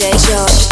DJ George.